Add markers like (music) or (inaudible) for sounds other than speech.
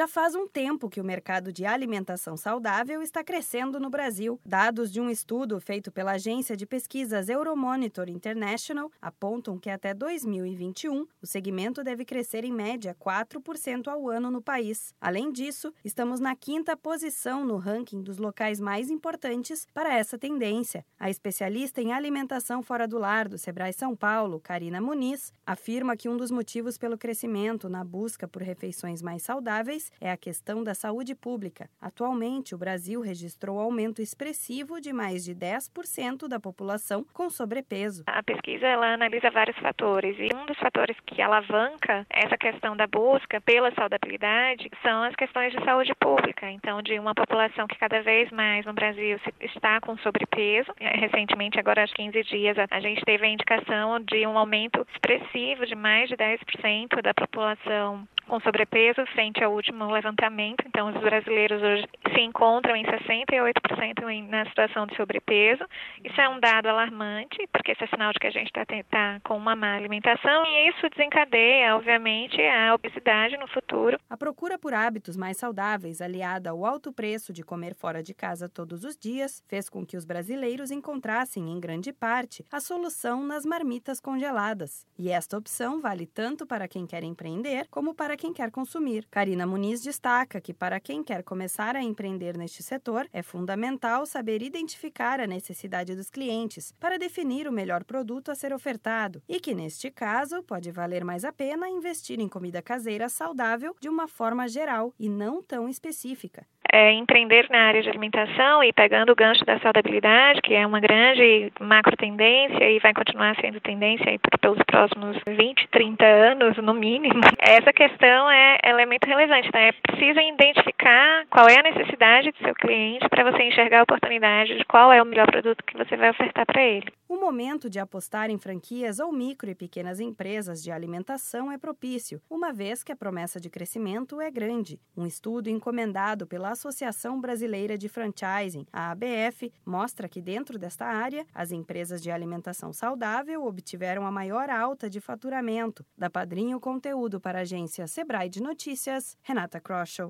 Já faz um tempo que o mercado de alimentação saudável está crescendo no Brasil. Dados de um estudo feito pela agência de pesquisas Euromonitor International apontam que até 2021 o segmento deve crescer em média 4% ao ano no país. Além disso, estamos na quinta posição no ranking dos locais mais importantes para essa tendência. A especialista em alimentação fora do lar do Sebrae São Paulo, Karina Muniz, afirma que um dos motivos pelo crescimento na busca por refeições mais saudáveis é a questão da saúde pública. Atualmente, o Brasil registrou aumento expressivo de mais de 10% da população com sobrepeso. A pesquisa ela analisa vários fatores e um dos fatores que alavanca essa questão da busca pela saudabilidade são as questões de saúde pública. Então, de uma população que cada vez mais no Brasil está com sobrepeso. Recentemente, agora há 15 dias, a gente teve a indicação de um aumento expressivo de mais de 10% da população com sobrepeso frente ao último levantamento. Então, os brasileiros hoje se encontram em 68% na situação de sobrepeso. Isso é um dado alarmante, porque isso é sinal de que a gente está tá com uma má alimentação e isso desencadeia, obviamente, a obesidade no futuro. A procura por hábitos mais saudáveis, aliada ao alto preço de comer fora de casa todos os dias, fez com que os brasileiros encontrassem, em grande parte, a solução nas marmitas congeladas. E esta opção vale tanto para quem quer empreender como para quem quer consumir. Karina Muniz destaca que, para quem quer começar a empreender neste setor, é fundamental saber identificar a necessidade dos clientes para definir o melhor produto a ser ofertado e que, neste caso, pode valer mais a pena investir em comida caseira saudável de uma forma geral e não tão específica é, empreender na área de alimentação e pegando o gancho da saudabilidade, que é uma grande macro tendência e vai continuar sendo tendência aí pelos próximos 20, 30 anos, no mínimo, (laughs) essa questão é, ela é relevante. Né? É preciso identificar qual é a necessidade do seu cliente para você enxergar a oportunidade de qual é o melhor produto que você vai ofertar para ele. O momento de apostar em franquias ou micro e pequenas empresas de alimentação é propício, uma vez que a promessa de crescimento é grande. Um estudo encomendado pela Associação Brasileira de Franchising, a ABF, mostra que dentro desta área, as empresas de alimentação saudável obtiveram a maior alta de faturamento. Da Padrinho Conteúdo para a agência Sebrae de Notícias, Renata Kroschel.